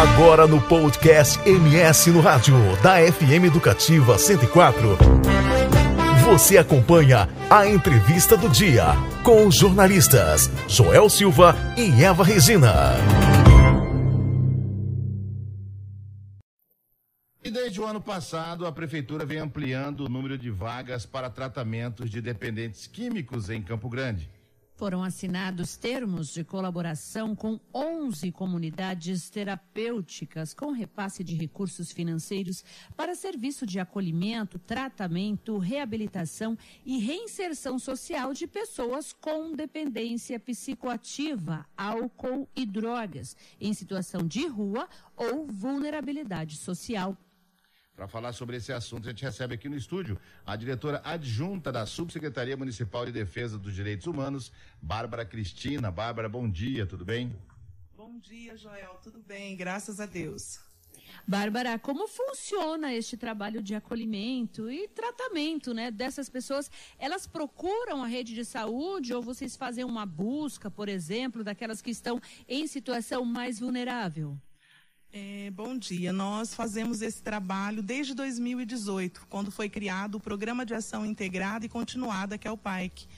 Agora no podcast MS no Rádio, da FM Educativa 104. Você acompanha a entrevista do dia com os jornalistas Joel Silva e Eva Regina. E desde o ano passado, a Prefeitura vem ampliando o número de vagas para tratamentos de dependentes químicos em Campo Grande. Foram assinados termos de colaboração com 11 comunidades terapêuticas com repasse de recursos financeiros para serviço de acolhimento, tratamento, reabilitação e reinserção social de pessoas com dependência psicoativa, álcool e drogas, em situação de rua ou vulnerabilidade social. Para falar sobre esse assunto, a gente recebe aqui no estúdio a diretora adjunta da Subsecretaria Municipal de Defesa dos Direitos Humanos, Bárbara Cristina. Bárbara, bom dia, tudo bem? Bom dia, Joel, tudo bem, graças a Deus. Bárbara, como funciona este trabalho de acolhimento e tratamento, né, dessas pessoas? Elas procuram a rede de saúde ou vocês fazem uma busca, por exemplo, daquelas que estão em situação mais vulnerável? É, bom dia. Nós fazemos esse trabalho desde 2018, quando foi criado o Programa de Ação Integrada e Continuada, que é o PAIC.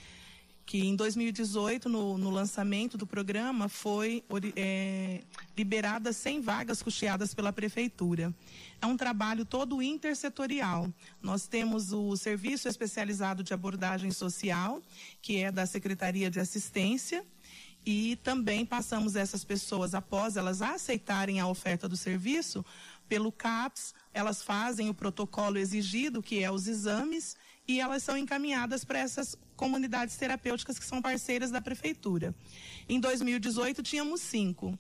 Que em 2018, no, no lançamento do programa, foi é, liberada 100 vagas custeadas pela Prefeitura. É um trabalho todo intersetorial. Nós temos o Serviço Especializado de Abordagem Social, que é da Secretaria de Assistência, e também passamos essas pessoas, após elas aceitarem a oferta do serviço, pelo CAPS, elas fazem o protocolo exigido, que é os exames, e elas são encaminhadas para essas comunidades terapêuticas que são parceiras da prefeitura. Em 2018, tínhamos cinco.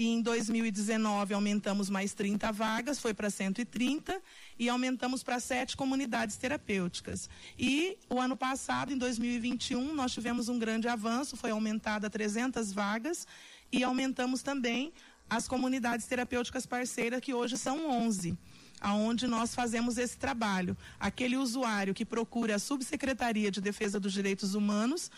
E em 2019 aumentamos mais 30 vagas, foi para 130 e aumentamos para sete comunidades terapêuticas. E o ano passado, em 2021, nós tivemos um grande avanço, foi aumentada 300 vagas e aumentamos também as comunidades terapêuticas parceiras, que hoje são 11 aonde nós fazemos esse trabalho. Aquele usuário que procura a Subsecretaria de Defesa dos Direitos Humanos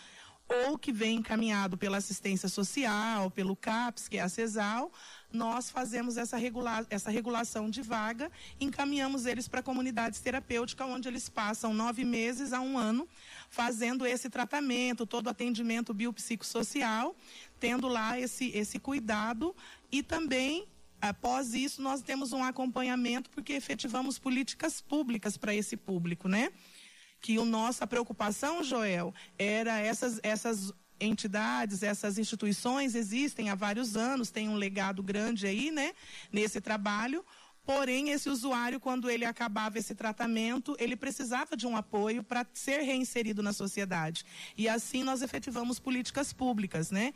ou que vem encaminhado pela assistência social, pelo CAPS, que é a CESAL, nós fazemos essa, regula essa regulação de vaga, encaminhamos eles para comunidades terapêuticas, onde eles passam nove meses a um ano fazendo esse tratamento, todo o atendimento biopsicossocial, tendo lá esse, esse cuidado e também Após isso, nós temos um acompanhamento, porque efetivamos políticas públicas para esse público, né? Que a nossa preocupação, Joel, era essas, essas entidades, essas instituições existem há vários anos, tem um legado grande aí, né, nesse trabalho. Porém, esse usuário, quando ele acabava esse tratamento, ele precisava de um apoio para ser reinserido na sociedade. E assim nós efetivamos políticas públicas, né?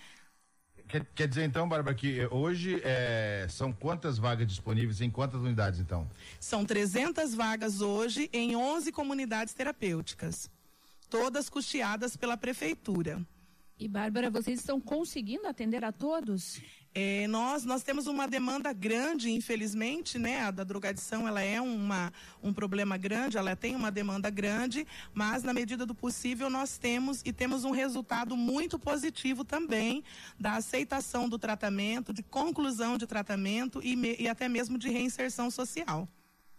Quer, quer, dizer então, Bárbara, que hoje é, são quantas vagas disponíveis em quantas unidades então? São 300 vagas hoje em 11 comunidades terapêuticas, todas custeadas pela prefeitura. E Bárbara, vocês estão conseguindo atender a todos? É, nós, nós temos uma demanda grande, infelizmente, né? A da drogadição, ela é uma, um problema grande, ela tem uma demanda grande, mas na medida do possível nós temos e temos um resultado muito positivo também da aceitação do tratamento, de conclusão de tratamento e, me, e até mesmo de reinserção social.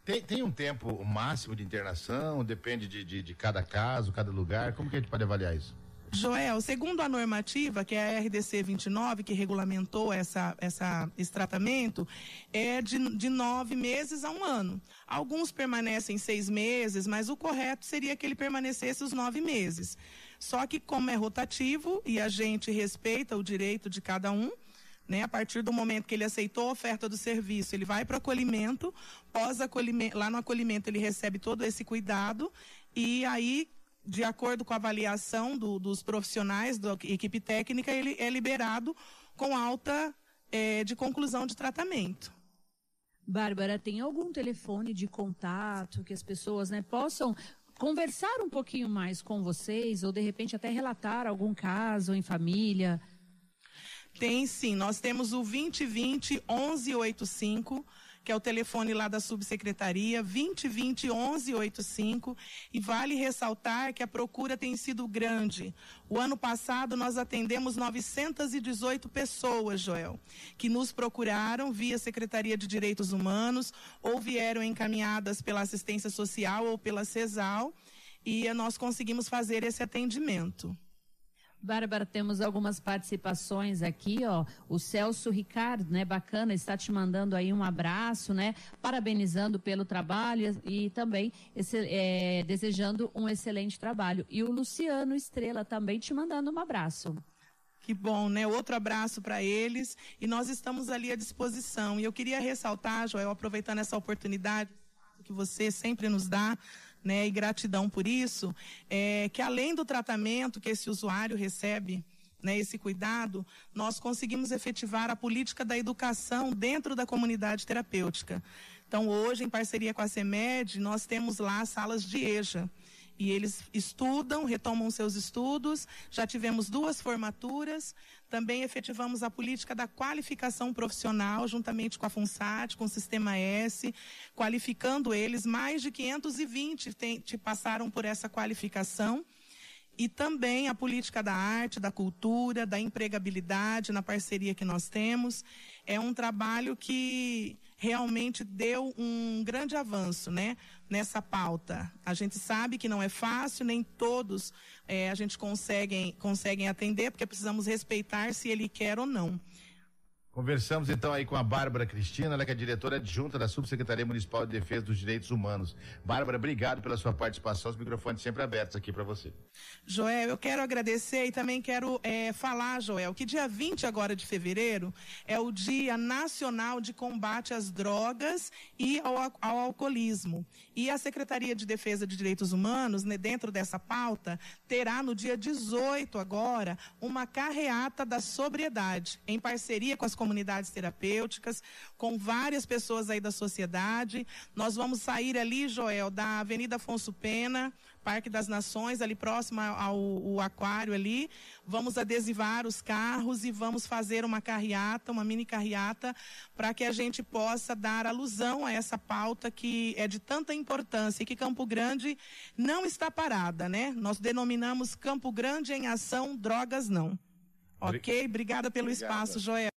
Tem, tem, um tempo máximo de internação? Depende de, de, de cada caso, cada lugar? Como que a gente pode avaliar isso? Joel, segundo a normativa, que é a RDC 29, que regulamentou essa, essa, esse tratamento, é de, de nove meses a um ano. Alguns permanecem seis meses, mas o correto seria que ele permanecesse os nove meses. Só que, como é rotativo e a gente respeita o direito de cada um, né, a partir do momento que ele aceitou a oferta do serviço, ele vai para o acolhimento, pós -acolhimento, lá no acolhimento ele recebe todo esse cuidado e aí de acordo com a avaliação do, dos profissionais da equipe técnica, ele é liberado com alta é, de conclusão de tratamento. Bárbara, tem algum telefone de contato que as pessoas né, possam conversar um pouquinho mais com vocês ou de repente até relatar algum caso em família? Tem sim, nós temos o 2020 1185 que é o telefone lá da subsecretaria, 2020 1185. E vale ressaltar que a procura tem sido grande. O ano passado nós atendemos 918 pessoas, Joel, que nos procuraram via Secretaria de Direitos Humanos ou vieram encaminhadas pela assistência social ou pela CESAL e nós conseguimos fazer esse atendimento. Bárbara, temos algumas participações aqui, ó. O Celso Ricardo, né, bacana, está te mandando aí um abraço, né, parabenizando pelo trabalho e também esse, é, desejando um excelente trabalho. E o Luciano Estrela também te mandando um abraço. Que bom, né? Outro abraço para eles e nós estamos ali à disposição. E eu queria ressaltar, Joel, aproveitando essa oportunidade que você sempre nos dá, né, e gratidão por isso, é, que além do tratamento que esse usuário recebe, né, esse cuidado, nós conseguimos efetivar a política da educação dentro da comunidade terapêutica. Então, hoje, em parceria com a CEMED, nós temos lá salas de EJA. E eles estudam, retomam seus estudos. Já tivemos duas formaturas. Também efetivamos a política da qualificação profissional, juntamente com a FUNSAT, com o Sistema S, qualificando eles. Mais de 520 tem, passaram por essa qualificação e também a política da arte, da cultura, da empregabilidade na parceria que nós temos. É um trabalho que realmente deu um grande avanço né, nessa pauta. A gente sabe que não é fácil, nem todos é, a gente conseguem, conseguem atender, porque precisamos respeitar se ele quer ou não. Conversamos então aí com a Bárbara Cristina, ela que é diretora adjunta da Subsecretaria Municipal de Defesa dos Direitos Humanos. Bárbara, obrigado pela sua participação, os microfones sempre abertos aqui para você. Joel, eu quero agradecer e também quero é, falar, Joel, que dia 20 agora de fevereiro é o Dia Nacional de Combate às Drogas e ao, ao Alcoolismo. E a Secretaria de Defesa de Direitos Humanos, né, dentro dessa pauta, terá no dia 18 agora uma carreata da sobriedade, em parceria com as comunidades terapêuticas, com várias pessoas aí da sociedade. Nós vamos sair ali, Joel, da Avenida Afonso Pena, Parque das Nações, ali próximo ao, ao aquário ali. Vamos adesivar os carros e vamos fazer uma carreata, uma mini carreata, para que a gente possa dar alusão a essa pauta que é de tanta importância e que Campo Grande não está parada, né? Nós denominamos Campo Grande em ação, drogas não. Ok? Obrigada pelo Obrigada. espaço, Joel.